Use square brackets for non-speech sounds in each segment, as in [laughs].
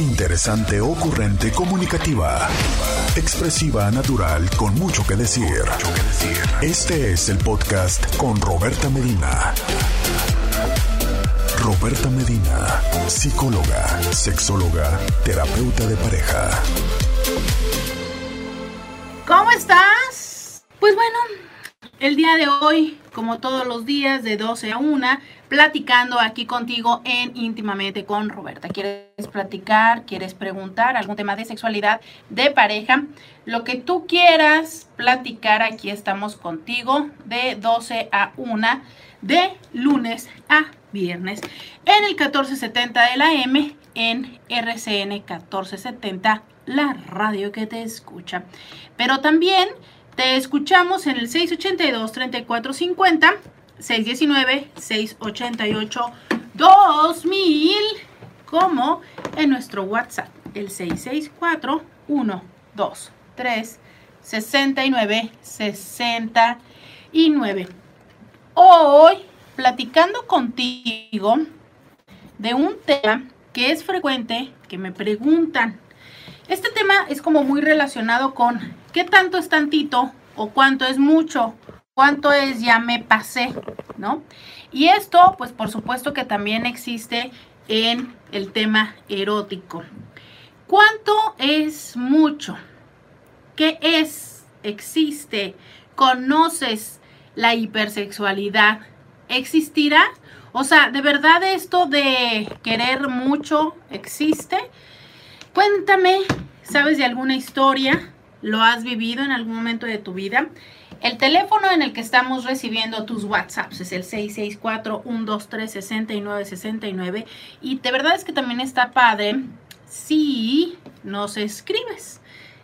Interesante, ocurrente, comunicativa. Expresiva, natural, con mucho que decir. Este es el podcast con Roberta Medina. Roberta Medina, psicóloga, sexóloga, terapeuta de pareja. ¿Cómo estás? Pues bueno, el día de hoy, como todos los días, de 12 a 1, platicando aquí contigo en íntimamente con Roberta. ¿Quieres platicar? ¿Quieres preguntar algún tema de sexualidad, de pareja? Lo que tú quieras platicar, aquí estamos contigo de 12 a 1, de lunes a viernes, en el 1470 de la M, en RCN 1470, la radio que te escucha. Pero también te escuchamos en el 682-3450 619-688-2000, como en nuestro WhatsApp, el 664-123-69-69. Hoy, platicando contigo de un tema que es frecuente, que me preguntan. Este tema es como muy relacionado con qué tanto es tantito o cuánto es mucho ¿Cuánto es ya me pasé? ¿No? Y esto, pues por supuesto que también existe en el tema erótico. ¿Cuánto es mucho? ¿Qué es? ¿Existe? ¿Conoces la hipersexualidad? ¿Existirá? O sea, ¿de verdad esto de querer mucho existe? Cuéntame, ¿sabes de alguna historia? ¿Lo has vivido en algún momento de tu vida? El teléfono en el que estamos recibiendo tus WhatsApps es el 664-123-6969 y de verdad es que también está padre si nos escribes.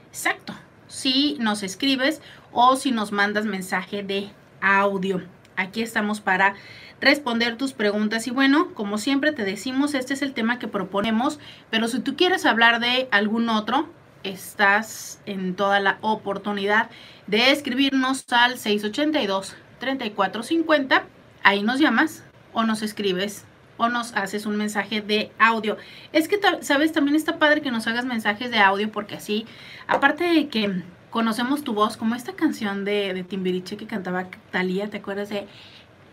Exacto, si nos escribes o si nos mandas mensaje de audio. Aquí estamos para responder tus preguntas y bueno, como siempre te decimos, este es el tema que proponemos, pero si tú quieres hablar de algún otro, estás en toda la oportunidad de escribirnos al 682-3450. Ahí nos llamas o nos escribes o nos haces un mensaje de audio. Es que, sabes, también está padre que nos hagas mensajes de audio porque así, aparte de que conocemos tu voz, como esta canción de, Timbiriche que cantaba Talía, ¿te acuerdas de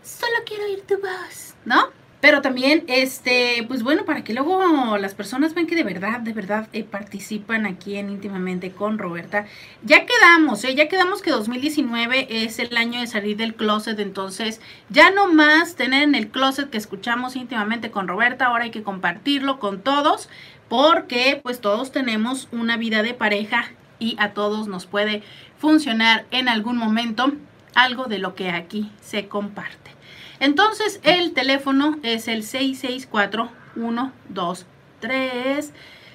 Solo quiero oír tu voz? ¿No? Pero también, este, pues bueno, para que luego las personas vean que de verdad, de verdad eh, participan aquí en íntimamente con Roberta. Ya quedamos, ¿eh? ya quedamos que 2019 es el año de salir del closet, entonces ya no más tener en el closet que escuchamos íntimamente con Roberta, ahora hay que compartirlo con todos, porque pues todos tenemos una vida de pareja y a todos nos puede funcionar en algún momento algo de lo que aquí se comparte. Entonces el teléfono es el 664 123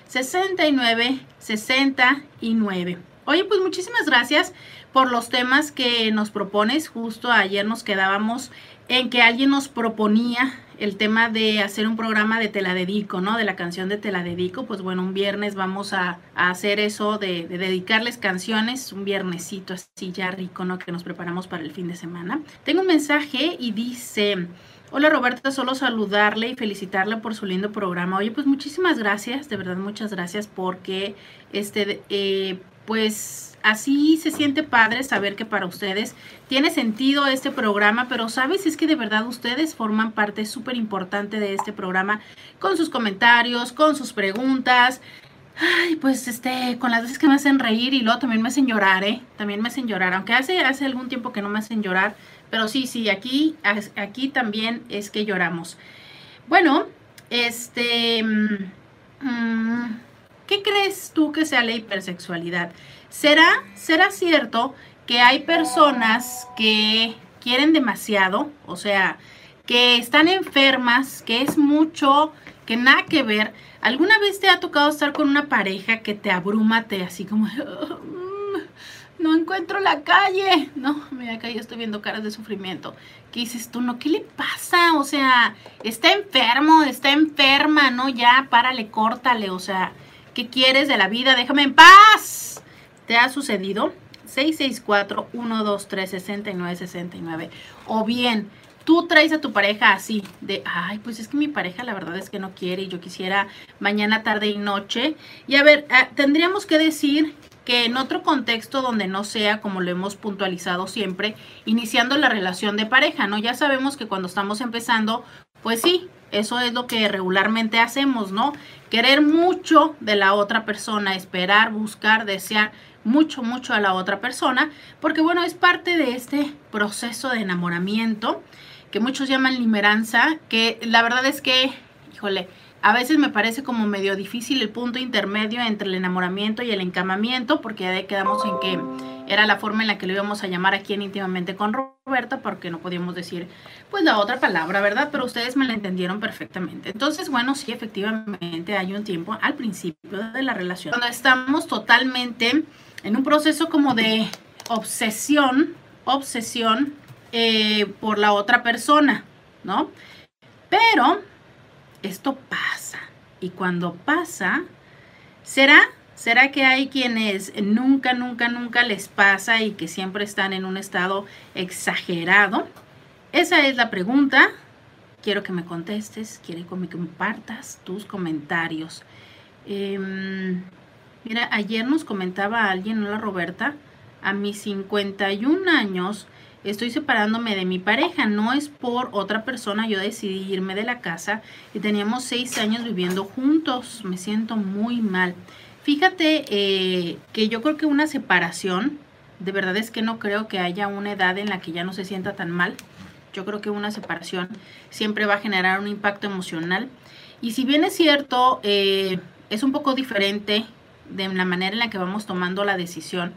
69 69. Oye, pues muchísimas gracias por los temas que nos propones. Justo ayer nos quedábamos en que alguien nos proponía el tema de hacer un programa de Te la dedico, ¿no? De la canción de Te la dedico. Pues bueno, un viernes vamos a, hacer eso de, de, dedicarles canciones, un viernesito así ya rico, ¿no? Que nos preparamos para el fin de semana. Tengo un mensaje y dice... Hola Roberta, solo saludarle y felicitarla por su lindo programa. Oye, pues muchísimas gracias, de verdad muchas gracias porque este, eh, pues así se siente padre saber que para ustedes tiene sentido este programa, pero sabes, es que de verdad ustedes forman parte súper importante de este programa con sus comentarios, con sus preguntas. Ay, pues este, con las veces que me hacen reír y luego también me hacen llorar, ¿eh? También me hacen llorar, aunque hace, hace algún tiempo que no me hacen llorar, pero sí, sí, aquí, aquí también es que lloramos. Bueno, este, mm, mm, ¿qué crees tú que sea la hipersexualidad? ¿Será, será cierto que hay personas que quieren demasiado? O sea, que están enfermas, que es mucho, que nada que ver. ¿Alguna vez te ha tocado estar con una pareja que te abruma, te así como, no encuentro la calle? No, mira acá yo estoy viendo caras de sufrimiento. ¿Qué dices tú? No, ¿qué le pasa? O sea, está enfermo, está enferma, ¿no? Ya, párale, córtale, o sea, ¿qué quieres de la vida? Déjame en paz. ¿Te ha sucedido? 664-123-6969. O bien, tú traes a tu pareja así, de, ay, pues es que mi pareja la verdad es que no quiere y yo quisiera mañana, tarde y noche. Y a ver, ah, tendríamos que decir que en otro contexto donde no sea como lo hemos puntualizado siempre, iniciando la relación de pareja, ¿no? Ya sabemos que cuando estamos empezando, pues sí, eso es lo que regularmente hacemos, ¿no? Querer mucho de la otra persona, esperar, buscar, desear mucho, mucho a la otra persona, porque bueno, es parte de este proceso de enamoramiento que muchos llaman limeranza, que la verdad es que, híjole, a veces me parece como medio difícil el punto intermedio entre el enamoramiento y el encamamiento, porque ya quedamos en que era la forma en la que lo íbamos a llamar aquí en íntimamente con Roberta, porque no podíamos decir pues la otra palabra, ¿verdad? Pero ustedes me la entendieron perfectamente. Entonces, bueno, sí, efectivamente hay un tiempo al principio de la relación, cuando estamos totalmente en un proceso como de obsesión, obsesión eh, por la otra persona, ¿no? Pero esto pasa. Y cuando pasa, ¿será? ¿Será que hay quienes nunca, nunca, nunca les pasa y que siempre están en un estado exagerado? Esa es la pregunta. Quiero que me contestes, quiero que me compartas tus comentarios. Em, mira, ayer nos comentaba alguien, ¿no la Roberta? A mis 51 años estoy separándome de mi pareja, no es por otra persona, yo decidí irme de la casa y teníamos seis años viviendo juntos, me siento muy mal. Fíjate eh, que yo creo que una separación, de verdad es que no creo que haya una edad en la que ya no se sienta tan mal. Yo creo que una separación siempre va a generar un impacto emocional. Y si bien es cierto, eh, es un poco diferente de la manera en la que vamos tomando la decisión,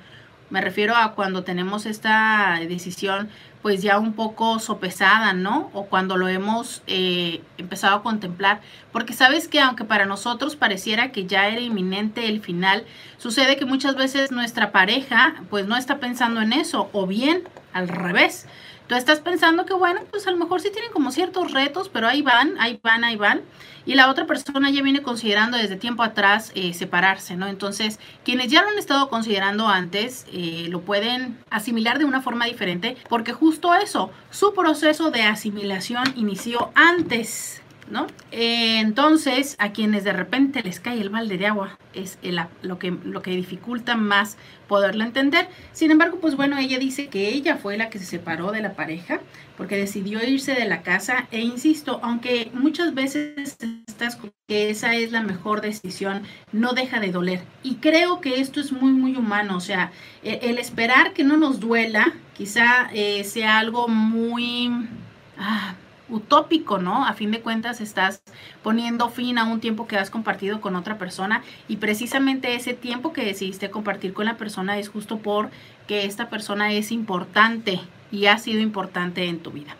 me refiero a cuando tenemos esta decisión pues ya un poco sopesada, ¿no? O cuando lo hemos eh, empezado a contemplar. Porque sabes que aunque para nosotros pareciera que ya era inminente el final, sucede que muchas veces nuestra pareja pues no está pensando en eso. O bien al revés. Tú estás pensando que, bueno, pues a lo mejor sí tienen como ciertos retos, pero ahí van, ahí van, ahí van. Y la otra persona ya viene considerando desde tiempo atrás eh, separarse, ¿no? Entonces, quienes ya lo han estado considerando antes, eh, lo pueden asimilar de una forma diferente, porque justo eso, su proceso de asimilación inició antes ¿no? Eh, entonces, a quienes de repente les cae el balde de agua es lo, que, lo que dificulta más poderlo entender. Sin embargo, pues bueno, ella dice que ella fue la que se separó de la pareja porque decidió irse de la casa e insisto, aunque muchas veces estás que esa es la mejor decisión, no deja de doler. Y creo que esto es muy, muy humano, o sea, e, el, esperar que no nos duela quizá eh, sea algo muy... Ah, utópico, ¿no? A fin de cuentas estás poniendo fin a un tiempo que has compartido con otra persona y precisamente ese tiempo que decidiste compartir con la persona es justo por que esta persona es importante y ha sido importante en tu vida.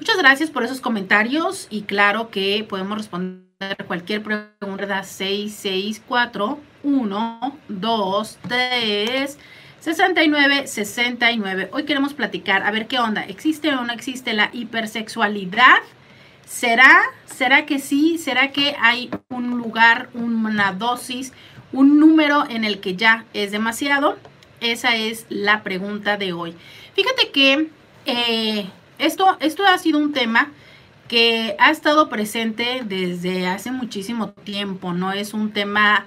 Muchas gracias por esos comentarios y claro que podemos responder cualquier pregunta 664 1 2 3 69, 69. Hoy queremos platicar, a ver qué onda. ¿Existe o no existe la hipersexualidad? ¿Será? ¿Será que sí? ¿Será que hay un lugar, una dosis, un número en el que ya es demasiado? Esa es la pregunta de hoy. Fíjate que eh, esto, esto ha sido un tema que ha estado presente desde hace muchísimo tiempo, no es un tema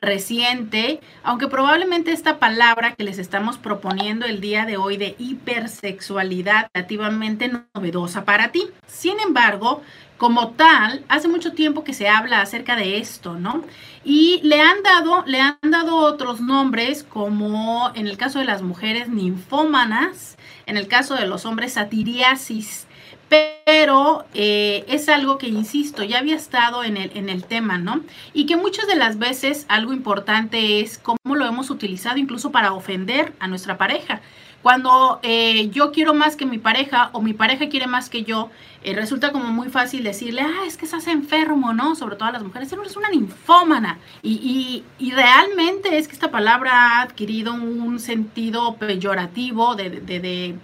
reciente, aunque probablemente esta palabra que les estamos proponiendo el día de hoy de hipersexualidad relativamente novedosa para ti. Sin embargo, como tal, hace mucho tiempo que se habla acerca de esto, ¿no? Y le han dado, le han dado otros nombres, como en el caso de las mujeres ninfómanas, en el caso de los hombres satiriasis, pero eh, es algo que, insisto, ya había estado en el, en el tema, ¿no? Y que muchas de las veces algo importante es cómo lo hemos utilizado incluso para ofender a nuestra pareja. Cuando eh, yo quiero más que mi pareja o mi pareja quiere más que yo, eh, resulta como muy fácil decirle, ah, es que estás enfermo, ¿no? Sobre todo a las mujeres, eres una ninfómana. Y, y, realmente es que esta palabra ha adquirido un sentido peyorativo de,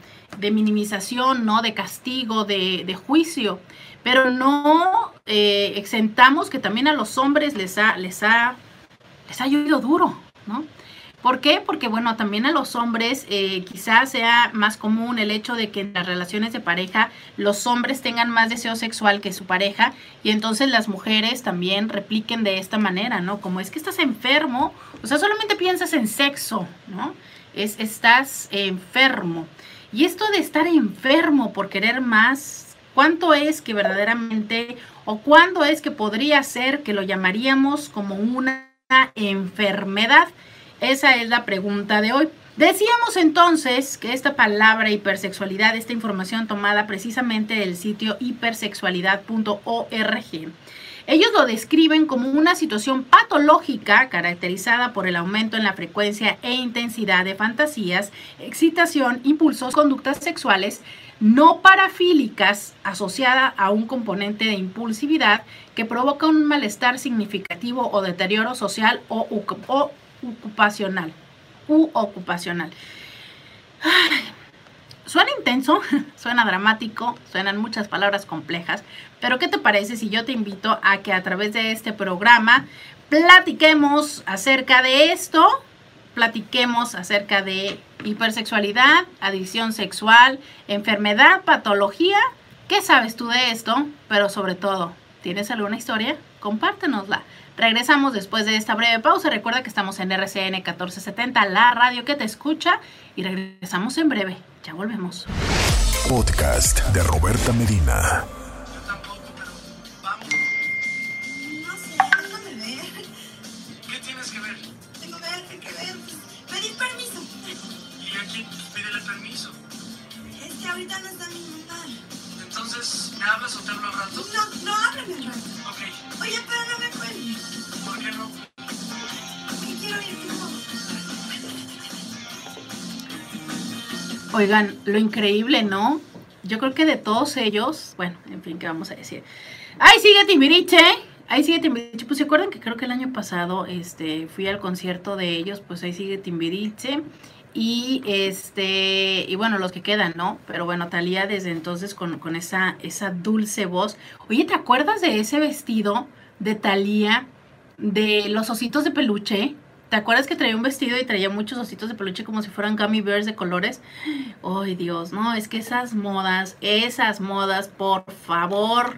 minimización, ¿no? De castigo, de, juicio. Pero no eh, exentamos que también a los hombres les ha, les ha, les ha llovido duro, ¿no? ¿Por qué? Porque bueno, también a los hombres eh, quizás sea más común el hecho de que en las relaciones de pareja los hombres tengan más deseo sexual que su pareja y entonces las mujeres también repliquen de esta manera, ¿no? Como es que estás enfermo, o sea, solamente piensas en sexo, ¿no? Es, estás enfermo. Y esto de estar enfermo por querer más, ¿cuánto es que verdaderamente o cuándo es que podría ser que lo llamaríamos como una enfermedad? Esa es la pregunta de hoy. Decíamos entonces que esta palabra hipersexualidad, esta información tomada precisamente del sitio hipersexualidad.org, ellos lo describen como una situación patológica caracterizada por el aumento en la frecuencia e intensidad de fantasías, excitación, impulsos, conductas sexuales no parafílicas asociada a un componente de impulsividad que provoca un malestar significativo o deterioro social o, ocupacional. U ocupacional. suena intenso, [laughs] suena dramático, suenan muchas palabras complejas, pero ¿qué te parece si yo te invito a que a través de este programa platiquemos acerca de esto? Platiquemos acerca de hipersexualidad, adicción sexual, enfermedad, patología. ¿Qué sabes tú de esto? Pero sobre todo, ¿tienes alguna historia? Compártenosla. Regresamos después de esta breve pausa. Recuerda que estamos en RCN 1470, la radio que te escucha. Y regresamos en breve. Ya volvemos. Podcast de Roberta Medina. ¿Me hablas o te hablo al rato? No, no háblame al rato. Ok, Oye, pero no me cuelgues. ¿por qué no? Porque quiero ir. Oigan, lo increíble, ¿no? Yo creo que de todos ellos, bueno, en fin, ¿qué vamos a decir? ¡Ay, sigue Timbiriche! Ahí sigue Timbiriche. Pues se acuerdan que creo que el año pasado este, fui al concierto de ellos, pues ahí sigue Timbiriche. Y este, y bueno, los que quedan, ¿no? Pero bueno, Talía desde entonces con, con esa, esa dulce voz. Oye, ¿te acuerdas de ese vestido de Talía de los ositos de peluche? ¿Te acuerdas que traía un vestido y traía muchos ositos de peluche como si fueran gummy bears de colores? Ay, Dios, no, es que esas modas, esas modas, por favor,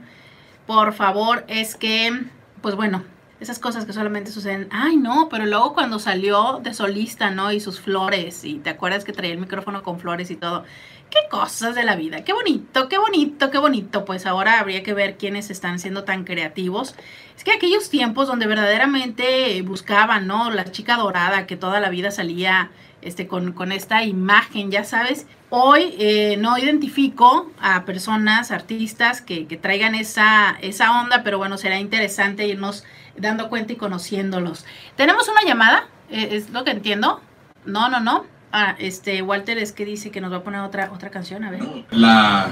por favor, es que, pues bueno, esas cosas que solamente suceden. Ay, no, pero luego cuando salió de solista, ¿no? Y sus flores, y te acuerdas que traía el micrófono con flores y todo. Qué cosas de la vida, qué bonito, qué bonito, qué bonito. Pues ahora habría que ver quiénes están siendo tan creativos. Es que aquellos tiempos donde verdaderamente buscaban, ¿no? La chica dorada que toda la vida salía este, con, con esta imagen, ya sabes. Hoy eh, no identifico a personas, artistas que, que traigan esa, esa onda, pero bueno, será interesante irnos dando cuenta y conociéndolos. ¿Tenemos una llamada? Eh, ¿Es lo que entiendo? No, no, no. Ah, este, Walter es que dice que nos va a poner otra, otra canción, a ver. La,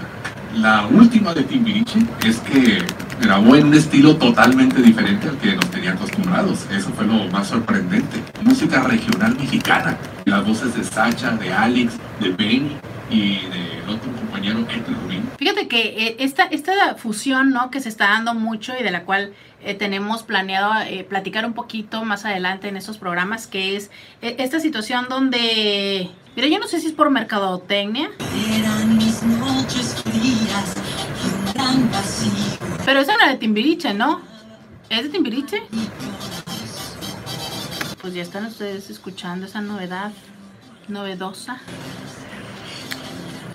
la última de Timbiriche es que grabó en un estilo totalmente diferente al que nos tenía acostumbrados. Eso fue lo más sorprendente. Música regional mexicana. Las voces de Sacha, de Alex, de Benny y del otro compañero Héctor Rubín. Fíjate que eh, esta, esta fusión, ¿no? Que se está dando mucho y de la cual eh, tenemos planeado eh, platicar un poquito más adelante en estos programas, que es eh, esta situación donde, mira, yo no sé si es por mercadotecnia, Eran mis noches frías y un gran vacío. pero esa era de Timbiriche, ¿no? ¿Es de Timbiriche? Pues ya están ustedes escuchando esa novedad novedosa.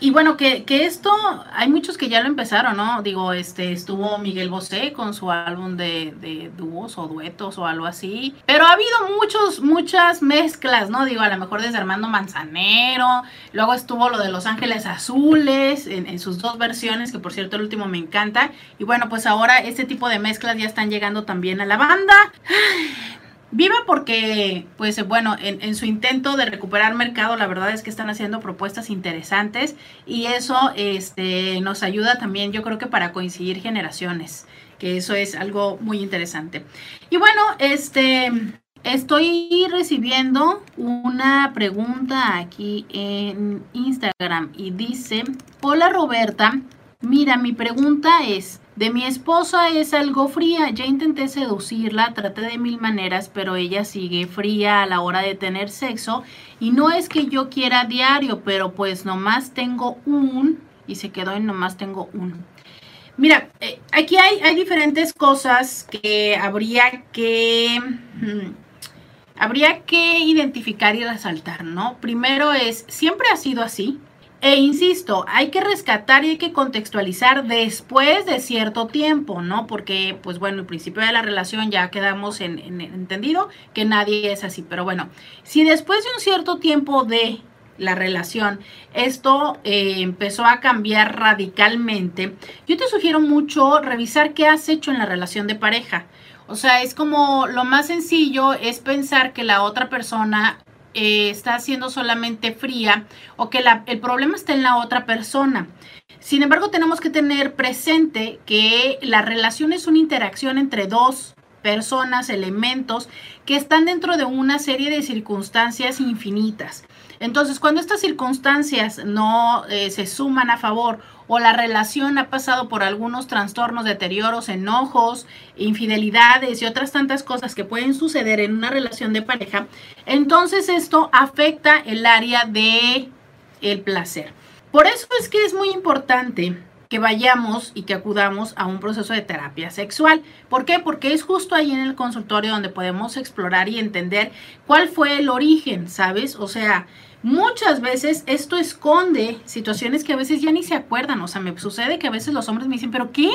Y bueno, que, que esto, hay muchos que ya lo empezaron, ¿no? Digo, este, estuvo Miguel Bosé con su álbum de, de dúos o duetos o algo así. Pero ha habido muchos, muchas mezclas, ¿no? Digo, a lo mejor desde Armando Manzanero, luego estuvo lo de Los Ángeles Azules, en, en sus dos versiones, que por cierto el último me encanta. Y bueno, pues ahora este tipo de mezclas ya están llegando también a la banda. Viva porque, pues bueno, en, su intento de recuperar mercado, la verdad es que están haciendo propuestas interesantes y eso este, nos ayuda también, yo creo que para coincidir generaciones, que eso es algo muy interesante. Y bueno, este, estoy recibiendo una pregunta aquí en Instagram y dice, hola Roberta, mira, mi pregunta es, de mi esposa es algo fría. Ya intenté seducirla, traté de mil maneras, pero ella sigue fría a la hora de tener sexo. Y no es que yo quiera diario, pero pues nomás tengo un y se quedó en nomás tengo un. Mira, eh, aquí hay, diferentes cosas que habría que... Hmm, habría que identificar y resaltar, ¿no? Primero es, siempre ha sido así. E insisto, hay que rescatar y hay que contextualizar después de cierto tiempo, ¿no? Porque, pues bueno, el principio de la relación ya quedamos en, entendido que nadie es así. Pero bueno, si después de un cierto tiempo de la relación, esto eh, empezó a cambiar radicalmente, yo te sugiero mucho revisar qué has hecho en la relación de pareja. O sea, es como lo más sencillo es pensar que la otra persona eh, está siendo solamente fría o que el problema está en la otra persona. Sin embargo, tenemos que tener presente que la relación es una interacción entre dos personas, elementos que están dentro de una serie de circunstancias infinitas. Entonces, cuando estas circunstancias no eh, se suman a favor o la relación ha pasado por algunos trastornos, deterioros, enojos, infidelidades y otras tantas cosas que pueden suceder en una relación de pareja, entonces esto afecta el área de el placer. Por eso es que es muy importante que vayamos y que acudamos a un proceso de terapia sexual. ¿Por qué? Porque es justo ahí en el consultorio donde podemos explorar y entender cuál fue el origen, ¿sabes? O sea, Muchas veces esto esconde situaciones que a veces ya ni se acuerdan. O sea, me sucede que a veces los hombres me dicen, ¿pero qué?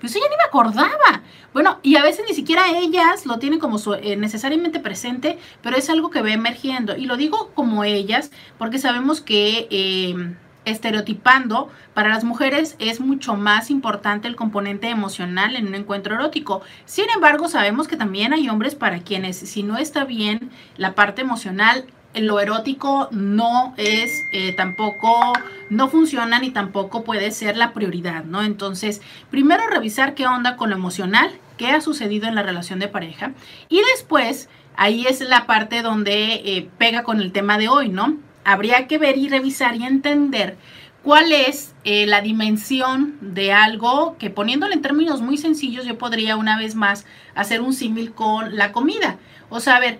Pues eso ya ni me acordaba. Bueno, y a veces ni siquiera ellas lo tienen como eh, necesariamente presente, pero es algo que va emergiendo. Y lo digo como ellas, porque sabemos que em, estereotipando, para las mujeres es mucho más importante el componente emocional en un encuentro erótico. Sin embargo, sabemos que también hay hombres para quienes si no está bien la parte emocional, lo erótico no es eh, tampoco, no funciona ni tampoco puede ser la prioridad, ¿no? Entonces, primero revisar qué onda con lo emocional, qué ha sucedido en la relación de pareja y después, ahí es la parte donde eh, pega con el tema de hoy, ¿no? Habría que ver y revisar y entender cuál es eh, la dimensión de algo que poniéndolo en términos muy sencillos yo podría una vez más hacer un símil con la comida. O sea, a ver,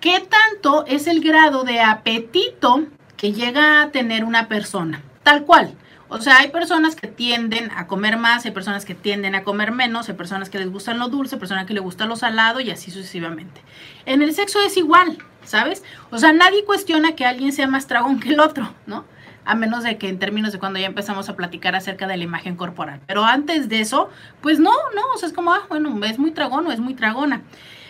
¿Qué tanto es el grado de apetito que llega a tener una persona? Tal cual. O sea, hay personas que tienden a comer más, hay personas que tienden a comer menos, hay personas que les gustan lo dulce, personas que les gusta lo salado y así sucesivamente. En el sexo es igual, ¿sabes? O sea, nadie cuestiona que alguien sea más tragón que el otro, ¿no? A menos de que en términos de cuando ya empezamos a platicar acerca de la imagen corporal. Pero antes de eso, pues no, no, o sea, es como, ah, bueno, es muy tragón o es muy tragona.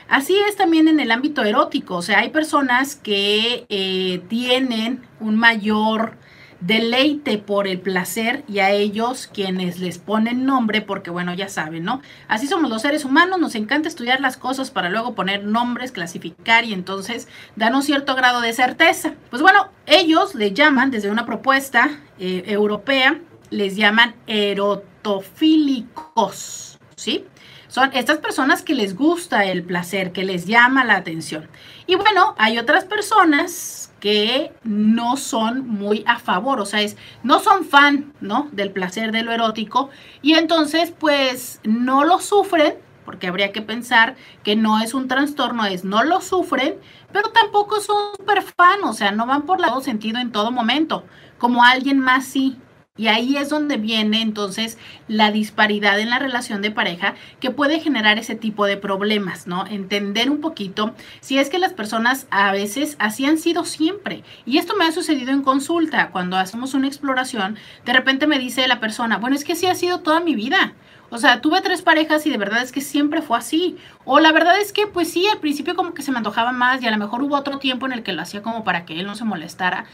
Así es también en el ámbito erótico, o sea, hay personas que eh, tienen un mayor deleite por el placer y a ellos quienes les ponen nombre, porque bueno, ya saben, ¿no? Así somos los seres humanos, nos encanta estudiar las cosas para luego poner nombres, clasificar y entonces dan un cierto grado de certeza. Pues bueno, ellos le llaman desde una propuesta eh, europea, les llaman erotofílicos, ¿sí? Son estas personas que les gusta el placer, que les llama la atención. Y bueno, hay otras personas que no son muy a favor, o sea, es, no son fan, ¿no? Del placer de lo erótico y entonces pues no lo sufren, porque habría que pensar que no es un trastorno, es no lo sufren, pero tampoco son super fan, o sea, no van por lado sentido en todo momento, como alguien más sí, y ahí es donde viene entonces la disparidad en la relación de pareja que puede generar ese tipo de problemas, ¿no? Entender un poquito si es que las personas a veces así han sido siempre. Y esto me ha sucedido en consulta, cuando hacemos una exploración, de repente me dice la persona, bueno, es que así ha sido toda mi vida. O sea, tuve tres parejas y de verdad es que siempre fue así. O la verdad es que, pues sí, al principio como que se me antojaba más y a lo mejor hubo otro tiempo en el que lo hacía como para que él no se molestara.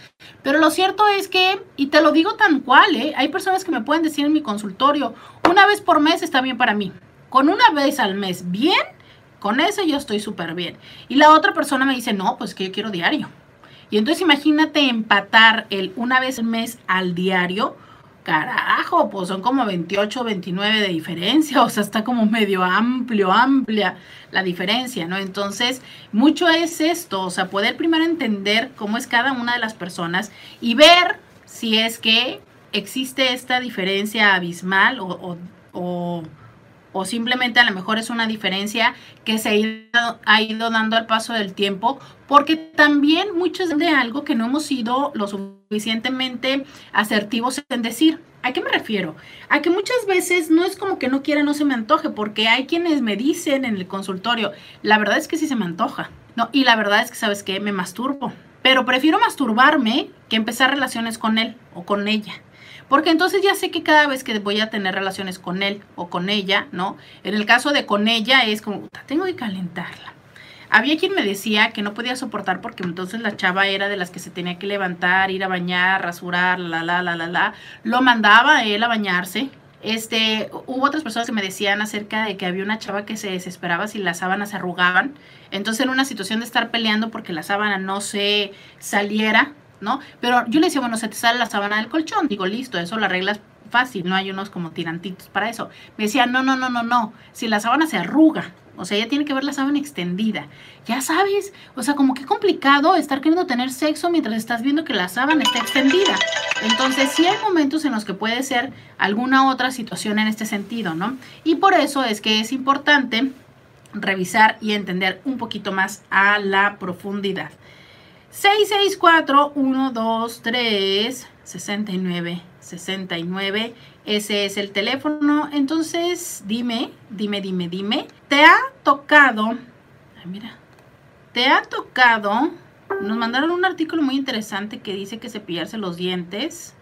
Pero lo cierto es que, y te lo digo tan cual, ¿eh? hay personas que me pueden decir en mi consultorio, una vez por mes está bien para mí. Con una vez al mes bien, con eso yo estoy súper bien. Y la otra persona me dice, no, pues que yo quiero diario. Y entonces imagínate empatar el una vez al mes al diario carajo, pues son como 28, 29 de diferencia, [laughs] o sea, está como medio amplio, amplia la diferencia, ¿no? Entonces, mucho es esto, o sea, poder primero entender cómo es cada una de las personas y ver si es que existe esta diferencia abismal o, o simplemente a lo mejor es una diferencia que se ha ido, ha ido dando al paso del tiempo, porque también muchos de algo que no hemos sido lo suficientemente asertivos en decir. ¿A qué me refiero? A que muchas veces no es como que no quiera, no se me antoje, porque hay quienes me dicen en el consultorio, la verdad es que sí se me antoja, ¿no? Y la verdad es que, ¿sabes qué? Me masturbo. Pero prefiero masturbarme que empezar relaciones con él o con ella. Porque entonces ya sé que cada vez que voy a tener relaciones con él o con ella, ¿no? En el caso de con ella es como, tengo que calentarla. Había quien me decía que no podía soportar porque entonces la chava era de las que se tenía que levantar, ir a bañar, rasurar, la, la, la, la, la. Lo mandaba a él a bañarse. Este, hubo otras personas que me decían acerca de que había una chava que se desesperaba si las sábanas se arrugaban. Entonces, en una situación de estar peleando porque la sábana no se saliera, ¿no? Pero yo le decía, bueno, se te sale la sábana del colchón. Digo, listo, eso la reglas fácil, no hay unos como tirantitos para eso. Me decía, no, no, no, no, no, si la sábana se arruga, o sea, ya tiene que ver la sábana extendida. Ya sabes, o sea, como que complicado estar queriendo tener sexo mientras estás viendo que la sábana está extendida. Entonces, sí hay momentos en los que puede ser alguna otra situación en este sentido, ¿no? Y por eso es que es importante revisar y entender un poquito más a la profundidad. 664 123 69 69 ese es el teléfono. Entonces, dime, dime, dime, dime. ¿Te ha tocado? Mira. ¿Te ha tocado? Nos mandaron un artículo muy interesante que dice que cepillarse los dientes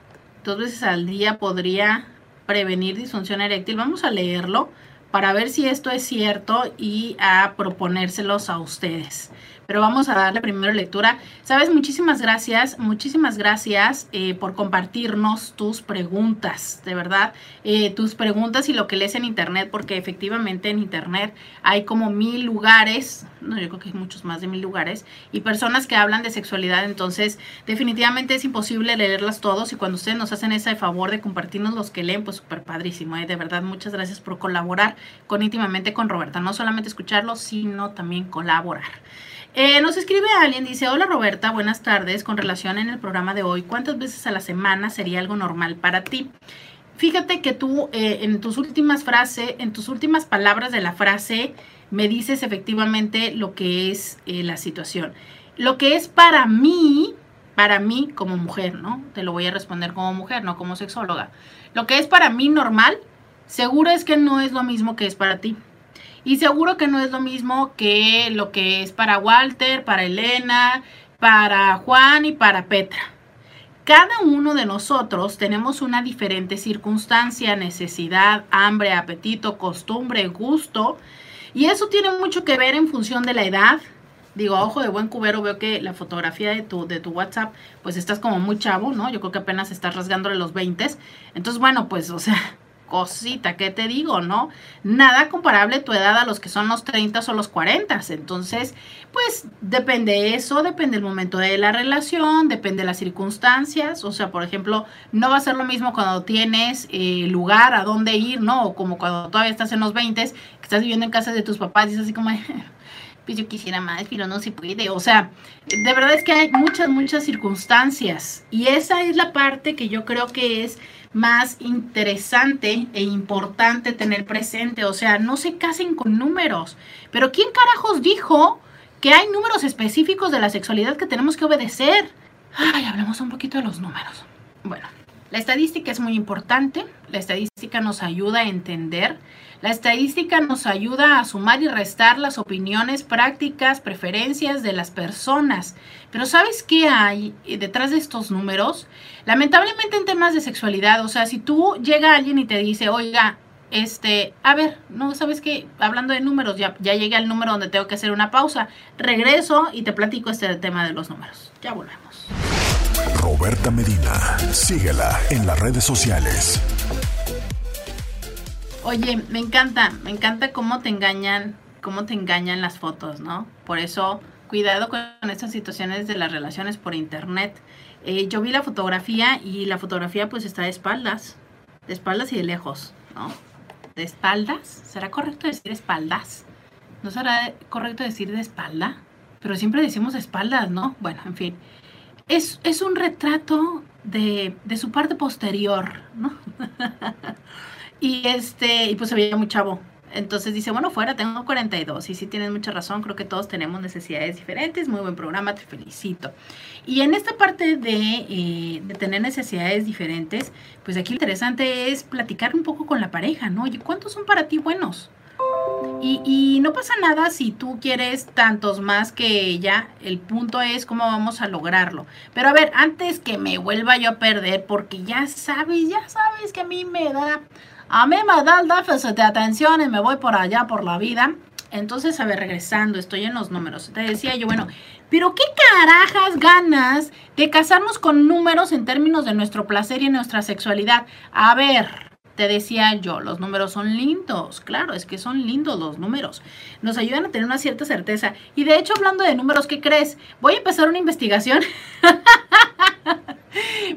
dos veces al día podría prevenir disfunción eréctil. Vamos a leerlo para ver si esto es cierto y a proponérselos a ustedes pero vamos a darle primero lectura. Sabes, muchísimas gracias, muchísimas gracias eh, por compartirnos tus preguntas, de verdad, eh, tus preguntas y lo que lees en internet, porque efectivamente en internet hay como mil lugares, no, yo creo que hay muchos más de mil lugares, y personas que hablan de sexualidad, entonces definitivamente es imposible leerlas todos y cuando ustedes nos hacen ese favor de compartirnos los que leen, pues súper padrísimo, ¿eh? de verdad, muchas gracias por colaborar con íntimamente con Roberta, no solamente escucharlo, sino también colaborar. Eh, nos escribe alguien, dice, hola Roberta, buenas tardes, con relación en el programa de hoy, ¿cuántas veces a la semana sería algo normal para ti? Fíjate que tú eh, en tus últimas frases, en tus últimas palabras de la frase, me dices efectivamente lo que es eh, la situación. Lo que es para mí, para mí como mujer, ¿no? Te lo voy a responder como mujer, no como sexóloga. Lo que es para mí normal, seguro es que no es lo mismo que es para ti. Y seguro que no es lo mismo que lo que es para Walter, para Elena, para Juan y para Petra. Cada uno de nosotros tenemos una diferente circunstancia, necesidad, hambre, apetito, costumbre, gusto. Y eso tiene mucho que ver en función de la edad. Digo, ojo de buen cubero, veo que la fotografía de tu, de tu WhatsApp, pues estás como muy chavo, ¿no? Yo creo que apenas estás rasgándole los 20. Entonces, bueno, pues, o sea, cosita, ¿qué te digo, no? Nada comparable tu edad a los que son los 30 o los 40. Entonces, pues depende eso, depende el momento de la relación, depende de las circunstancias. O sea, por ejemplo, no va a ser lo mismo cuando tienes eh, lugar a dónde ir, ¿no? O como cuando todavía estás en los 20, que estás viviendo en casa de tus papás y es así como... [laughs] pues yo quisiera más, pero no se puede. O sea, de verdad es que hay muchas, muchas circunstancias. Y esa es la parte que yo creo que es más interesante e importante tener presente. O sea, no se casen con números. Pero ¿quién carajos dijo que hay números específicos de la sexualidad que tenemos que obedecer? Ay, hablemos un poquito de los números. Bueno, la estadística es muy importante. La estadística nos ayuda a entender. La estadística nos ayuda a sumar y restar las opiniones, prácticas, preferencias de las personas. Pero ¿sabes qué hay detrás de estos números? Lamentablemente en temas de sexualidad, o sea, si tú llega alguien y te dice, oiga, este, a ver, no sabes qué, hablando de números, ya, ya llegué al número donde tengo que hacer una pausa. Regreso y te platico este tema de los números. Ya volvemos. Roberta Medina, síguela en las redes sociales. Oye, me encanta, me encanta cómo te engañan, cómo te engañan las fotos, ¿no? Por eso, cuidado con estas situaciones de las relaciones por internet. Eh, yo vi la fotografía y la fotografía pues está de espaldas, de espaldas y de lejos, ¿no? De espaldas, ¿será correcto decir espaldas? ¿No será correcto decir de espalda? Pero siempre decimos espaldas, ¿no? Bueno, en fin. Es, es un retrato de, de su parte posterior, ¿no? [laughs] y este, y pues se veía muy chavo. Entonces dice, bueno, fuera tengo 42. Y sí tienes mucha razón, creo que todos tenemos necesidades diferentes. Muy buen programa, te felicito. Y en esta parte de, eh, de tener necesidades diferentes, pues aquí lo interesante es platicar un poco con la pareja, ¿no? Oye, ¿cuántos son para ti buenos? Y, no pasa nada si tú quieres tantos más que ella. El punto es cómo vamos a lograrlo. Pero a ver, antes que me vuelva yo a perder, porque ya sabes, ya sabes que a mí me da a mí me da el déficit de atención y me voy por allá por la vida. Entonces, a ver, regresando, estoy en los números. Te decía yo, bueno, pero qué carajas ganas de casarnos con números en términos de nuestro placer y nuestra sexualidad. A ver, te decía yo, los números son lindos, claro, es que son lindos los números. Nos ayudan a tener una cierta certeza. Y de hecho, hablando de números, ¿qué crees? Voy a empezar una investigación. [laughs]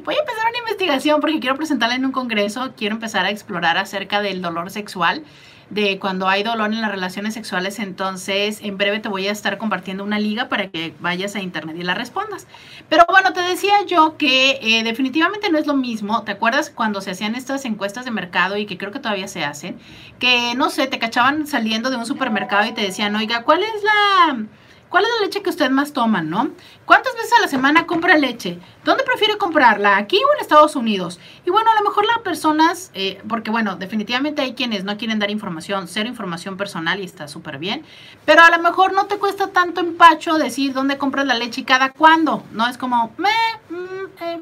Voy a empezar una investigación porque quiero presentarla en un congreso, quiero empezar a explorar acerca del dolor sexual, de cuando hay dolor en las relaciones sexuales, entonces en breve te voy a estar compartiendo una liga para que vayas a internet y la respondas. Pero bueno, te decía yo que eh, definitivamente no es lo mismo, ¿te acuerdas cuando se hacían estas encuestas de mercado y que creo que todavía se hacen? Que no sé, te cachaban saliendo de un supermercado y te decían, oiga, ¿cuál es la ¿Cuál es la leche que usted más toma, no? ¿Cuántas veces a la semana compra leche? ¿Dónde prefiere comprarla? ¿Aquí o en Estados Unidos? Y bueno, a lo mejor las personas, eh, porque bueno, definitivamente hay quienes no quieren dar información, cero información personal y está súper bien, pero a lo mejor no te cuesta tanto empacho decir dónde compras la leche y cada cuándo, ¿no? Es como, me, mm, eh,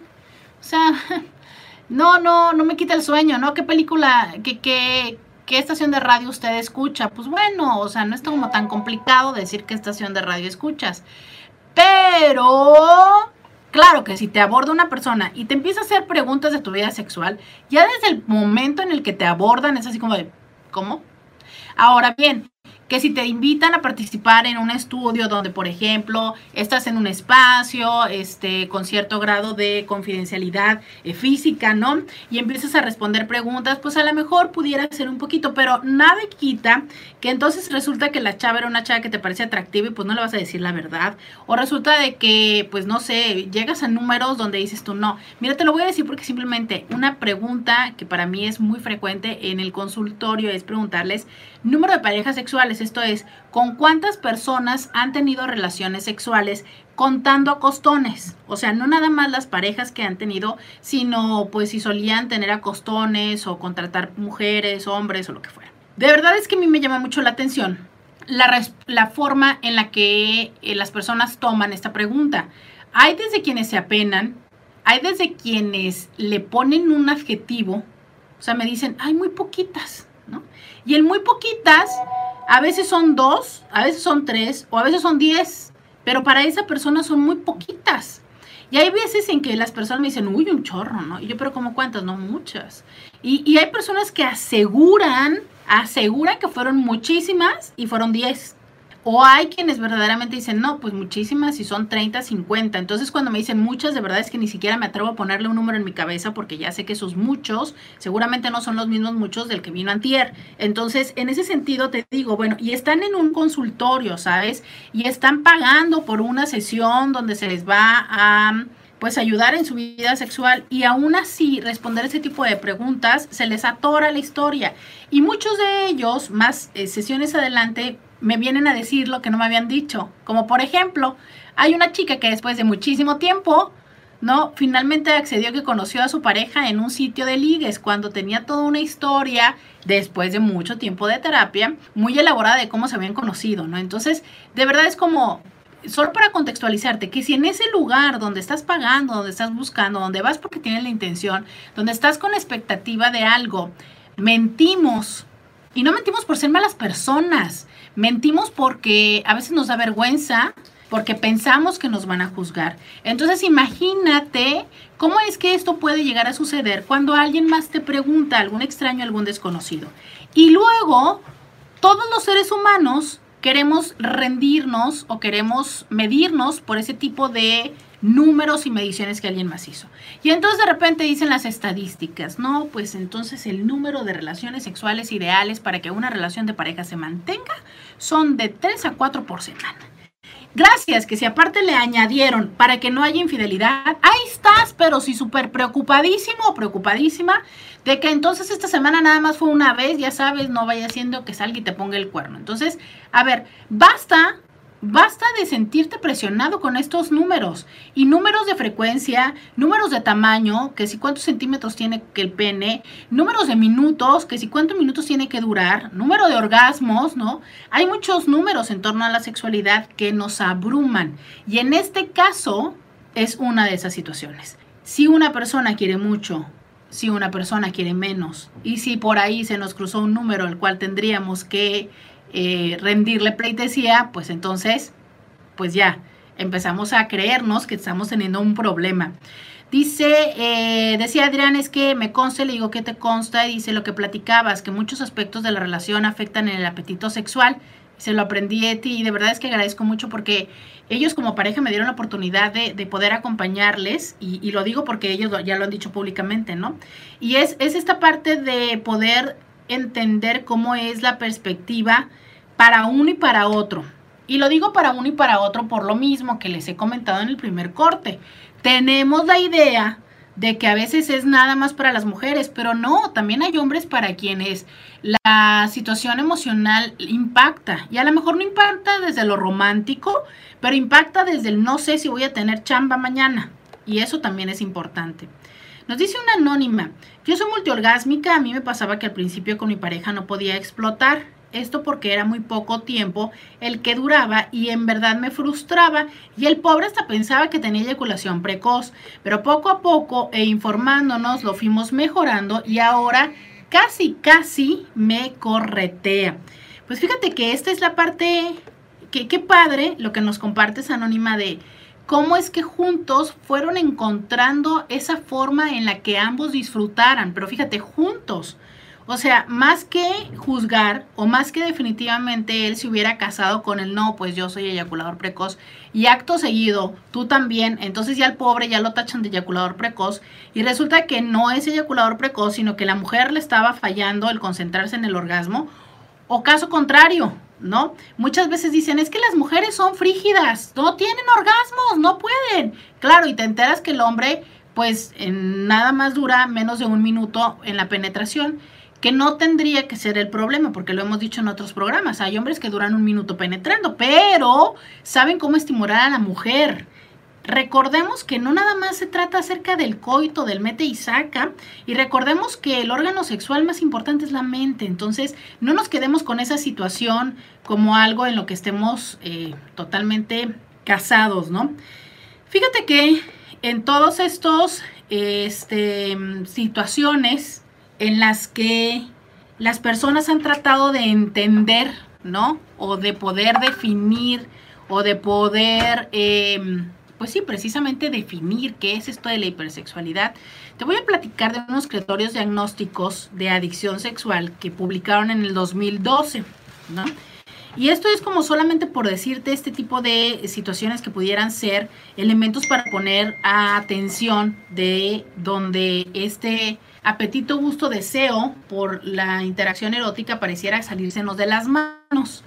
o sea, [laughs] no, no, no me quita el sueño, ¿no? ¿Qué película, qué, qué, ¿Qué estación de radio usted escucha? Pues bueno, o sea, no es como tan complicado decir qué estación de radio escuchas. Pero, claro que si te aborda una persona y te empieza a hacer preguntas de tu vida sexual, ya desde el momento en el que te abordan es así como de, ¿cómo? Ahora bien, que si te invitan a participar en un estudio donde, por ejemplo, estás en un espacio este, con cierto grado de confidencialidad eh, física, ¿no? Y empiezas a responder preguntas, pues a lo mejor pudiera ser un poquito, pero nada quita que entonces resulta que la chava era una chava que te parece atractiva y pues no le vas a decir la verdad. O resulta de que, pues no sé, llegas a números donde dices tú, no, mira, te lo voy a decir porque simplemente una pregunta que para mí es muy frecuente en el consultorio es preguntarles número de parejas sexuales esto es, ¿con cuántas personas han tenido relaciones sexuales contando a costones? O sea, no nada más las parejas que han tenido, sino pues si solían tener a costones o contratar mujeres, hombres o lo que fuera. De verdad es que a mí me llama mucho la atención la, la forma en la que eh, las personas toman esta pregunta. Hay desde quienes se apenan, hay desde quienes le ponen un adjetivo, o sea, me dicen, hay muy poquitas, ¿no? Y el muy poquitas a veces son dos, a veces son tres o a veces son diez, pero para esa persona son muy poquitas. Y hay veces en que las personas me dicen, uy, un chorro, ¿no? Y yo, pero ¿cómo cuántas? No, muchas. Y, y hay personas que aseguran, aseguran que fueron muchísimas y fueron diez. O hay quienes verdaderamente dicen, no, pues muchísimas y son 30, 50. Entonces cuando me dicen muchas, de verdad es que ni siquiera me atrevo a ponerle un número en mi cabeza porque ya sé que esos muchos seguramente no son los mismos muchos del que vino antier. Entonces, en ese sentido te digo, bueno, y están en un consultorio, ¿sabes? Y están pagando por una sesión donde se les va a pues ayudar en su vida sexual y aún así responder ese tipo de preguntas se les atora la historia y muchos de ellos más eh, sesiones adelante me vienen a decir lo que no me habían dicho. Como por ejemplo, hay una chica que después de muchísimo tiempo, ¿no? Finalmente accedió que conoció a su pareja en un sitio de ligues cuando tenía toda una historia después de mucho tiempo de terapia, muy elaborada de cómo se habían conocido, ¿no? Entonces, de verdad es como, solo para contextualizarte, que si en ese lugar donde estás pagando, donde estás buscando, donde vas porque tienes la intención, donde estás con expectativa de algo, mentimos, y no mentimos por ser malas personas, mentimos porque a veces nos da vergüenza, porque pensamos que nos van a juzgar. Entonces imagínate cómo es que esto puede llegar a suceder cuando alguien más te pregunta, algún extraño, algún desconocido. Y luego, todos los seres humanos queremos rendirnos o queremos medirnos por ese tipo de números y mediciones que alguien más hizo. Y entonces de repente dicen las estadísticas, no, pues entonces el número de relaciones sexuales ideales para que una relación de pareja se mantenga son de 3 a 4 por semana. Gracias, que si aparte le añadieron para que no haya infidelidad, ahí estás, pero sí súper preocupadísimo o preocupadísima de que entonces esta semana nada más fue una vez, ya sabes, no vaya siendo que salga y te ponga el cuerno. Entonces, a ver, basta Basta de sentirte presionado con estos números y números de frecuencia, números de tamaño, que si cuántos centímetros tiene que el pene, números de minutos, que si cuántos minutos tiene que durar, número de orgasmos, ¿no? Hay muchos números en torno a la sexualidad que nos abruman y en este caso es una de esas situaciones. Si una persona quiere mucho, si una persona quiere menos y si por ahí se nos cruzó un número al cual tendríamos que eh, rendirle pleitesía, pues entonces, pues ya, empezamos a creernos que estamos teniendo un problema. Dice, eh, decía Adrián, es que me consta, le digo que te consta, y dice lo que platicabas, que muchos aspectos de la relación afectan en el apetito sexual. Se lo aprendí de ti y de verdad es que agradezco mucho porque ellos como pareja me dieron la oportunidad de, poder acompañarles y, lo digo porque ellos ya lo han dicho públicamente, ¿no? Y es esta parte de poder entender cómo es la perspectiva para uno y para otro. Y lo digo para uno y para otro por lo mismo que les he comentado en el primer corte. Tenemos la idea de que a veces es nada más para las mujeres, pero no, también hay hombres para quienes la situación emocional impacta. Y a lo mejor no impacta desde lo romántico, pero impacta desde el no sé si voy a tener chamba mañana. Y eso también es importante. Nos dice una anónima, yo soy multiorgásmica, a mí me pasaba que al principio con mi pareja no podía explotar. Esto porque era muy poco tiempo el que duraba y en verdad me frustraba y el pobre hasta pensaba que tenía eyaculación precoz. Pero poco a poco e informándonos lo fuimos mejorando y ahora casi, casi me corretea. Pues fíjate que esta es la parte que qué padre lo que nos compartes anónima de cómo es que juntos fueron encontrando esa forma en la que ambos disfrutaran, pero fíjate, juntos. O sea, más que juzgar o más que definitivamente él se hubiera casado con el no, pues yo soy eyaculador precoz y acto seguido tú también, entonces ya el pobre ya lo tachan de eyaculador precoz y resulta que no es eyaculador precoz, sino que la mujer le estaba fallando el concentrarse en el orgasmo o caso contrario, ¿no? Muchas veces dicen, es que las mujeres son frígidas, no tienen orgasmos, no pueden. Claro, y te enteras que el hombre pues en nada más dura menos de un minuto en la penetración que no tendría que ser el problema, porque lo hemos dicho en otros programas. Hay hombres que duran un minuto penetrando, pero saben cómo estimular a la mujer. Recordemos que no nada más se trata acerca del coito, del mete y saca, y recordemos que el órgano sexual más importante es la mente, entonces no nos quedemos con esa situación como algo en lo que estemos eh, totalmente casados, ¿no? Fíjate que en todos estos este, situaciones en las que las personas han tratado de entender, ¿no? O de poder definir o de poder, em, pues sí, precisamente definir qué es esto de la hipersexualidad. Te voy a platicar de unos criterios diagnósticos de adicción sexual que publicaron en el 2012, ¿no? Y esto es como solamente por decirte este tipo de situaciones que pudieran ser elementos para poner atención de donde este apetito, gusto, deseo por la interacción erótica pareciera salírsenos de las manos.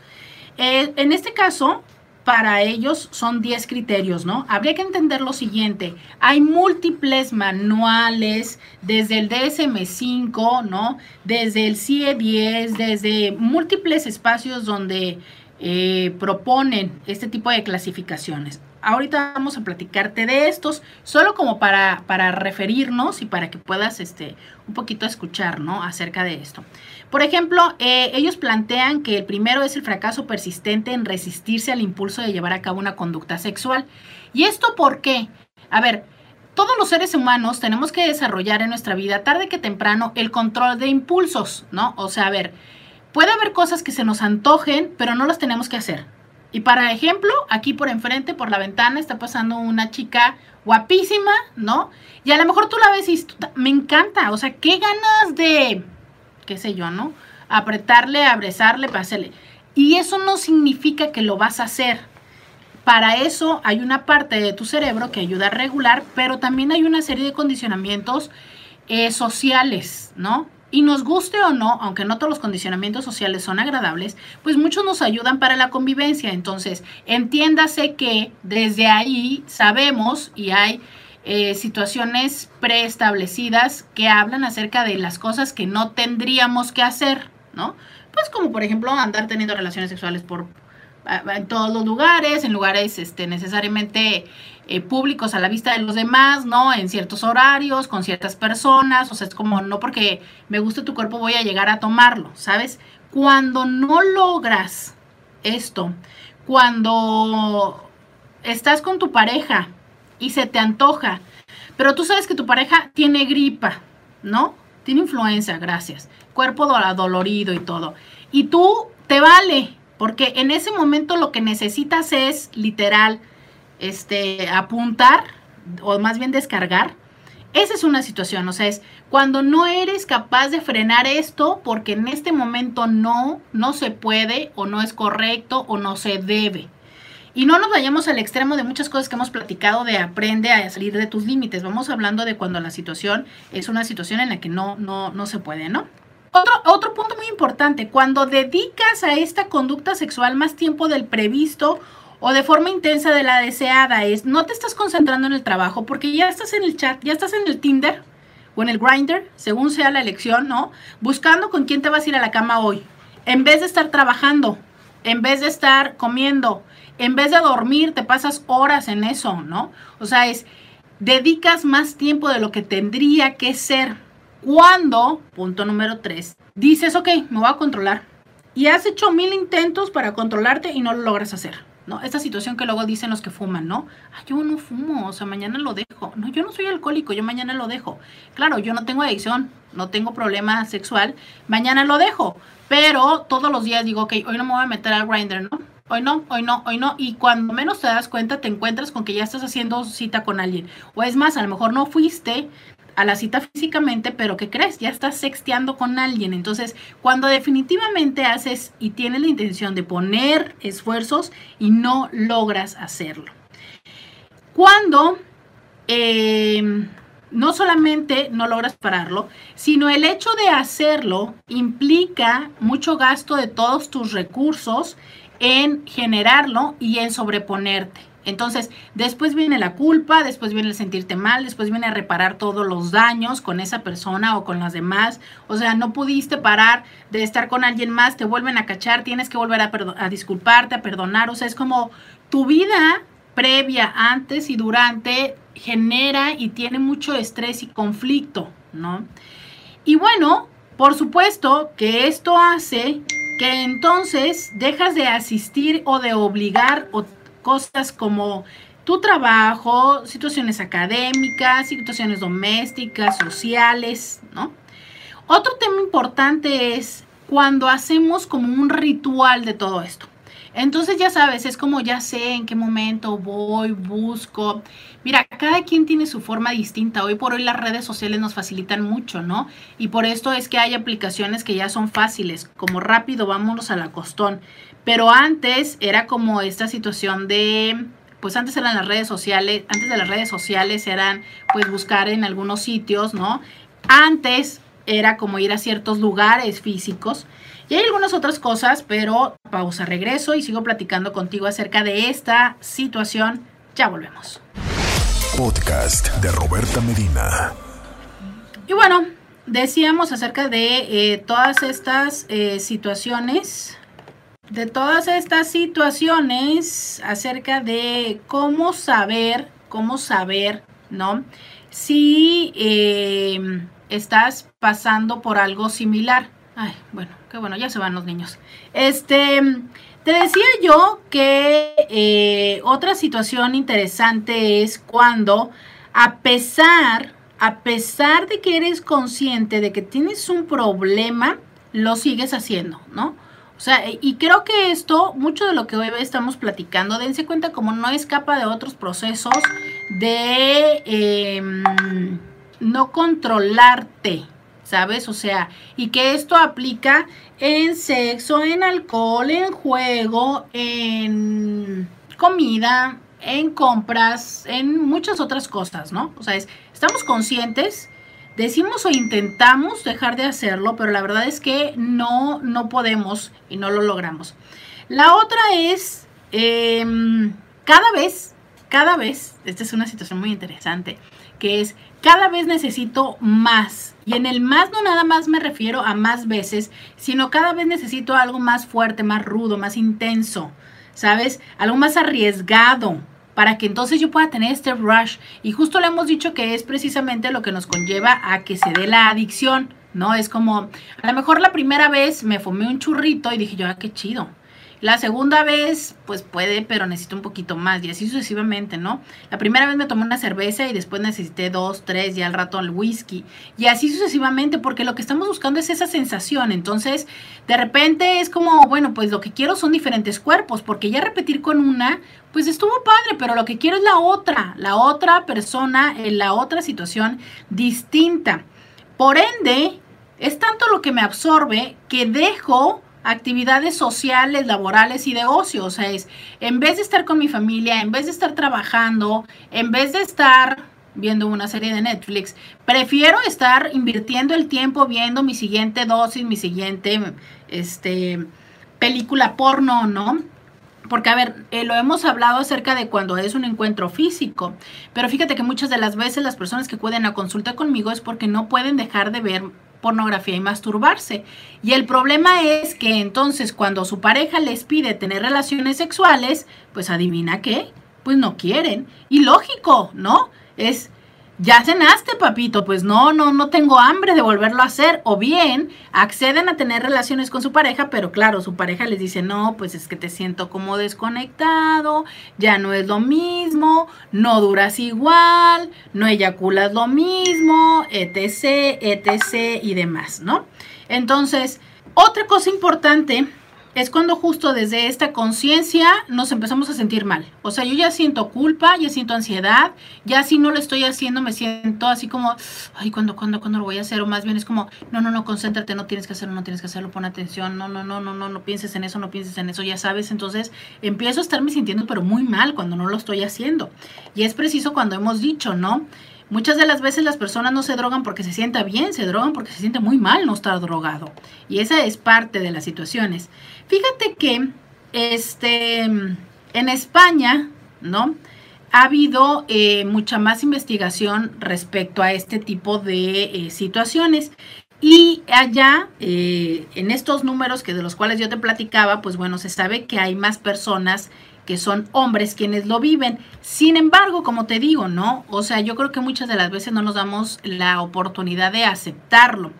Eh, en este caso, para ellos son 10 criterios, ¿no? Habría que entender lo siguiente, hay múltiples manuales desde el DSM5, ¿no? Desde el CIE 10, desde múltiples espacios donde eh, proponen este tipo de clasificaciones. Ahorita vamos a platicarte de estos, solo como para, para referirnos y para que puedas este, un poquito escuchar, ¿no? Acerca de esto. Por ejemplo, eh, ellos plantean que el primero es el fracaso persistente en resistirse al impulso de llevar a cabo una conducta sexual. ¿Y esto por qué? A ver, todos los seres humanos tenemos que desarrollar en nuestra vida, tarde que temprano, el control de impulsos, ¿no? O sea, a ver, puede haber cosas que se nos antojen, pero no las tenemos que hacer. Y para ejemplo, aquí por enfrente, por la ventana, está pasando una chica guapísima, ¿no? Y a lo mejor tú la ves y me encanta, o sea, qué ganas de qué sé yo, ¿no? Apretarle, abrazarle, pasarle. Y eso no significa que lo vas a hacer. Para eso hay una parte de tu cerebro que ayuda a regular, pero también hay una serie de condicionamientos eh, sociales, ¿no? Y nos guste o no, aunque no todos los condicionamientos sociales son agradables, pues muchos nos ayudan para la convivencia. Entonces, entiéndase que desde ahí sabemos y hay eh, situaciones preestablecidas que hablan acerca de las cosas que no tendríamos que hacer, ¿no? Pues como por ejemplo andar teniendo relaciones sexuales por en todos los lugares, en lugares este, necesariamente eh, públicos a la vista de los demás, ¿no? En ciertos horarios, con ciertas personas, o sea, es como no porque me guste tu cuerpo voy a llegar a tomarlo, ¿sabes? Cuando no logras esto, cuando estás con tu pareja y se te antoja, pero tú sabes que tu pareja tiene gripa, ¿no? Tiene influenza, gracias. Cuerpo dolorido y todo. Y tú te vale, porque en ese momento lo que necesitas es literal este apuntar o más bien descargar. Esa es una situación, o sea, es cuando no eres capaz de frenar esto porque en este momento no, no se puede o no es correcto o no se debe. Y no nos vayamos al extremo de muchas cosas que hemos platicado de aprende a salir de tus límites. Vamos hablando de cuando la situación es una situación en la que no, no, no se puede, ¿no? Otro, otro punto muy importante, cuando dedicas a esta conducta sexual más tiempo del previsto o de forma intensa de la deseada, es no te estás concentrando en el trabajo porque ya estás en el chat, ya estás en el Tinder o en el Grinder, según sea la elección, ¿no? Buscando con quién te vas a ir a la cama hoy, en vez de estar trabajando, en vez de estar comiendo, en vez de dormir, te pasas horas en eso, ¿no? O sea, es dedicas más tiempo de lo que tendría que ser cuando, punto número tres, dices, ok, me voy a controlar. Y has hecho mil intentos para controlarte y no lo logras hacer, ¿no? Esta situación que luego dicen los que fuman, ¿no? Ah, yo no fumo, o sea, mañana lo dejo. No, yo no soy alcohólico, yo mañana lo dejo. Claro, yo no tengo adicción, no tengo problema sexual, mañana lo dejo. Pero todos los días digo, ok, hoy no me voy a meter al grinder, ¿no? Hoy no, hoy no, hoy no. Y cuando menos te das cuenta, te encuentras con que ya estás haciendo cita con alguien. O es más, a lo mejor no fuiste, a la cita físicamente, pero ¿qué crees? Ya estás sexteando con alguien. Entonces, cuando definitivamente haces y tienes la intención de poner esfuerzos y no logras hacerlo. Cuando eh, no solamente no logras pararlo, sino el hecho de hacerlo implica mucho gasto de todos tus recursos en generarlo y en sobreponerte. Entonces, después viene la culpa, después viene el sentirte mal, después viene a reparar todos los daños con esa persona o con las demás. O sea, no pudiste parar de estar con alguien más, te vuelven a cachar, tienes que volver a, a disculparte, a perdonar. O sea, es como tu vida previa, antes y durante genera y tiene mucho estrés y conflicto, ¿no? Y bueno, por supuesto que esto hace que entonces dejas de asistir o de obligar o cosas como tu trabajo, situaciones académicas, situaciones domésticas, sociales, ¿no? Otro tema importante es cuando hacemos como un ritual de todo esto. Entonces ya sabes, es como ya sé en qué momento voy, busco. Mira, cada quien tiene su forma distinta. Hoy por hoy las redes sociales nos facilitan mucho, ¿no? Y por esto es que hay aplicaciones que ya son fáciles, como rápido, vámonos a la costón. Pero antes era como esta situación de, pues antes eran las redes sociales, antes de las redes sociales eran pues buscar en algunos sitios, ¿no? Antes era como ir a ciertos lugares físicos. Y hay algunas otras cosas, pero pausa, regreso y sigo platicando contigo acerca de esta situación. Ya volvemos. Podcast de Roberta Medina. Y bueno, decíamos acerca de eh, todas estas eh, situaciones de todas estas situaciones acerca de cómo saber, cómo saber, ¿no? Si eh, estás pasando por algo similar. Ay, bueno, qué bueno, ya se van los niños. Este, te decía yo que eh, otra situación interesante es cuando, a pesar, a pesar de que eres consciente de que tienes un problema, lo sigues haciendo, ¿no? O sea, y creo que esto, mucho de lo que hoy estamos platicando, dense cuenta como no escapa de otros procesos de em, no controlarte, ¿sabes? O sea, y que esto aplica en sexo, en alcohol, en juego, en comida, en compras, en muchas otras cosas, ¿no? O sea, estamos conscientes decimos o intentamos dejar de hacerlo, pero la verdad es que no, no podemos y no lo logramos. La otra es, em, cada vez, cada vez, esta es una situación muy interesante, que es, cada vez necesito más. Y en el más no nada más me refiero a más veces, sino cada vez necesito algo más fuerte, más rudo, más intenso, ¿sabes? Algo más arriesgado para que entonces yo pueda tener este rush. Y justo le hemos dicho que es precisamente lo que nos conlleva a que se dé la adicción, ¿no? Es como, a lo mejor la primera vez me fumé un churrito y dije yo, ah, qué chido. La segunda vez, pues puede, pero necesito un poquito más y así sucesivamente, ¿no? La primera vez me tomé una cerveza y después necesité dos, tres y al rato el whisky y así sucesivamente porque lo que estamos buscando es esa sensación. Entonces, de repente es como, bueno, pues lo que quiero son diferentes cuerpos porque ya repetir con una, pues estuvo padre, pero lo que quiero es la otra, la otra persona en la otra situación distinta. Por ende, es tanto lo que me absorbe que dejo actividades sociales, laborales y de ocio. O sea, es en vez de estar con mi familia, en vez de estar trabajando, en vez de estar viendo una serie de Netflix, prefiero estar invirtiendo el tiempo viendo mi siguiente dosis, mi siguiente este, película porno, ¿no? Porque, a ver, eh, lo hemos hablado acerca de cuando es un encuentro físico, pero fíjate que muchas de las veces las personas que acuden a consulta conmigo es porque no pueden dejar de ver pornografía y masturbarse. Y el problema es que entonces cuando su pareja les pide tener relaciones sexuales, pues adivina qué, pues no quieren. Y lógico, ¿no? Es ya cenaste, papito, pues no, no, no tengo hambre de volverlo a hacer. O bien acceden a tener relaciones con su pareja, pero claro, su pareja les dice, no, pues es que te siento como desconectado, ya no es lo mismo, no duras igual, no eyaculas lo mismo, etc., etc. y demás, ¿no? Entonces, otra cosa importante es cuando justo desde esta conciencia nos empezamos a sentir mal. O sea, yo ya siento culpa, ya siento ansiedad, ya si no lo estoy haciendo me siento así como, ay, ¿cuándo, cuándo, cuándo lo voy a hacer? O más bien es como, no, no, no, concéntrate, no tienes que hacerlo, no tienes que hacerlo, pon atención, no, no, no, no, no, no pienses en eso, no pienses en eso, ya sabes. Entonces empiezo a estarme sintiendo pero muy mal cuando no lo estoy haciendo. Y es preciso cuando hemos dicho, ¿no? Muchas de las veces las personas no se drogan porque se sienta bien, se drogan porque se siente muy mal no estar drogado. Y esa es parte de las situaciones. Fíjate que este, en España, ¿no? Ha habido eh, mucha más investigación respecto a este tipo de eh, situaciones. Y allá, eh, en estos números que de los cuales yo te platicaba, pues bueno, se sabe que hay más personas que son hombres quienes lo viven. Sin embargo, como te digo, ¿no? O sea, yo creo que muchas de las veces no nos damos la oportunidad de aceptarlo.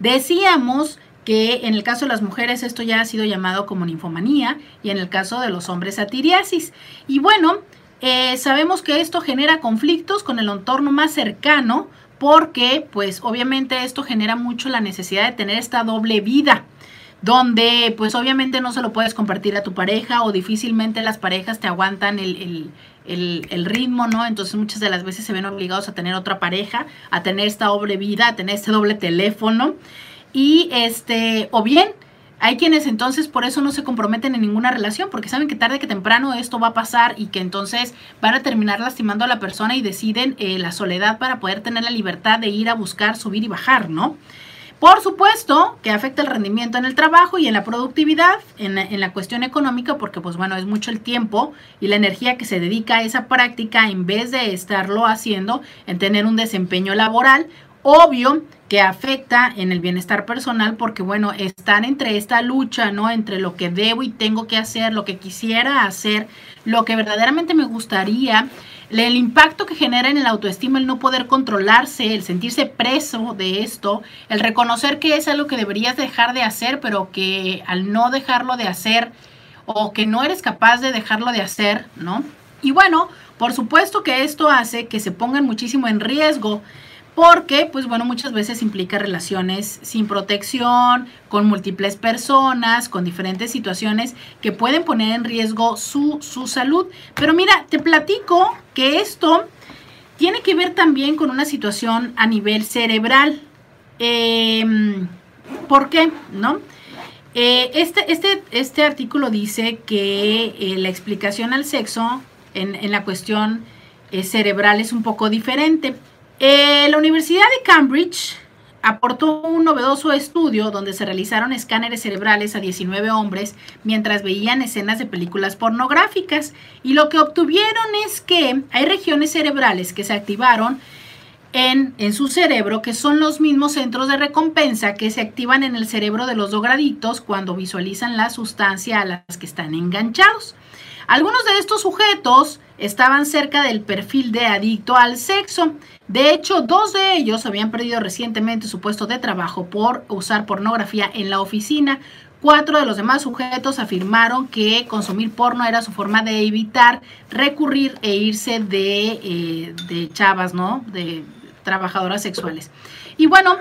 Decíamos que en el caso de las mujeres esto ya ha sido llamado como ninfomanía y en el caso de los hombres atiriasis. Y bueno, eh, sabemos que esto genera conflictos con el entorno más cercano porque pues obviamente esto genera mucho la necesidad de tener esta doble vida donde pues obviamente no se lo puedes compartir a tu pareja o difícilmente las parejas te aguantan el, ritmo, ¿no? Entonces muchas de las veces se ven obligados a tener otra pareja, a tener esta doble vida, a tener este doble teléfono y este, o bien hay quienes entonces por eso no se comprometen en ninguna relación, porque saben que tarde que temprano esto va a pasar y que entonces van a terminar lastimando a la persona y deciden eh, la soledad para poder tener la libertad de ir a buscar, subir y bajar, ¿no? Por supuesto que afecta el rendimiento en el trabajo y en la productividad, en, en, la cuestión económica, porque pues bueno, es mucho el tiempo y la energía que se dedica a esa práctica en vez de estarlo haciendo en tener un desempeño laboral. Obvio que afecta en el bienestar personal porque bueno, están entre esta lucha, ¿no? Entre lo que debo y tengo que hacer, lo que quisiera hacer, lo que verdaderamente me gustaría el impacto que genera en el autoestima el no poder controlarse, el sentirse preso de esto, el reconocer que es algo que deberías dejar de hacer, pero que al no dejarlo de hacer o que no eres capaz de dejarlo de hacer, ¿no? Y bueno, por supuesto que esto hace que se pongan muchísimo en riesgo porque, pues bueno, muchas veces implica relaciones sin protección, con múltiples personas, con diferentes situaciones que pueden poner en riesgo su, su salud. Pero mira, te platico que esto tiene que ver también con una situación a nivel cerebral. Em, ¿Por qué? ¿No? Eh, este, este, este artículo dice que eh, la explicación al sexo en, en la cuestión eh, cerebral es un poco diferente. Eh, la Universidad de Cambridge aportó un novedoso estudio donde se realizaron escáneres cerebrales a 19 hombres mientras veían escenas de películas pornográficas y lo que obtuvieron es que hay regiones cerebrales que se activaron en, en, su cerebro, que son los mismos centros de recompensa que se activan en el cerebro de los drogadictos cuando visualizan la sustancia a las que están enganchados. Algunos de estos sujetos estaban cerca del perfil de adicto al sexo. De hecho, dos de ellos habían perdido recientemente su puesto de trabajo por usar pornografía en la oficina. Cuatro de los demás sujetos afirmaron que consumir porno era su forma de evitar recurrir e irse de, eh, de chavas, ¿no? De trabajadoras sexuales. Y bueno,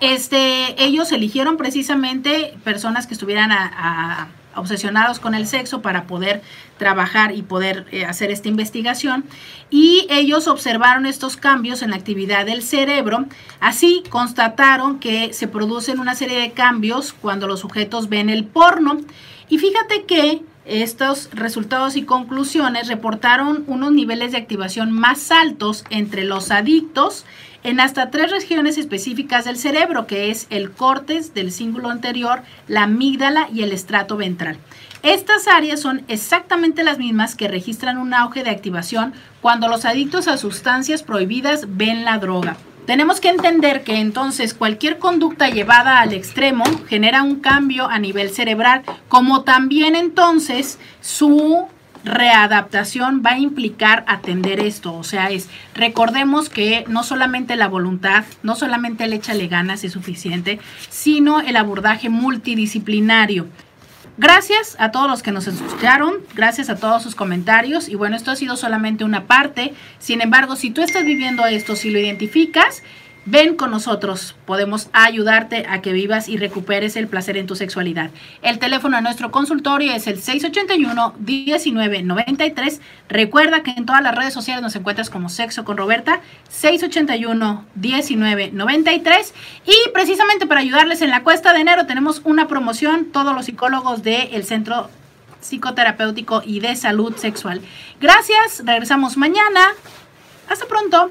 este, ellos eligieron precisamente personas que estuvieran a obsesionados con el sexo para poder trabajar y poder eh, hacer esta investigación. Y ellos observaron estos cambios en la actividad del cerebro. Así constataron que se producen una serie de cambios cuando los sujetos ven el porno. Y fíjate que estos resultados y conclusiones reportaron unos niveles de activación más altos entre los adictos en hasta tres regiones específicas del cerebro, que es el córtex del cíngulo anterior, la amígdala y el estrato ventral. Estas áreas son exactamente las mismas que registran un auge de activación cuando los adictos a sustancias prohibidas ven la droga. Tenemos que entender que entonces cualquier conducta llevada al extremo genera un cambio a nivel cerebral, como también entonces su readaptación va a implicar atender esto. O sea, es, recordemos que no solamente la voluntad, no solamente el échale ganas es suficiente, sino el abordaje multidisciplinario. Gracias a todos los que nos escucharon, gracias a todos sus comentarios y bueno, esto ha sido solamente una parte. Sin embargo, si tú estás viviendo esto, si lo identificas, Ven con nosotros, podemos ayudarte a que vivas y recuperes el placer en tu sexualidad. El teléfono de nuestro consultorio es el 681-1993. Recuerda que en todas las redes sociales nos encuentras como Sexo con Roberta, 681-1993. Y precisamente para ayudarles en la cuesta de enero tenemos una promoción, todos los psicólogos del Centro Psicoterapéutico y de Salud Sexual. Gracias, regresamos mañana. Hasta pronto.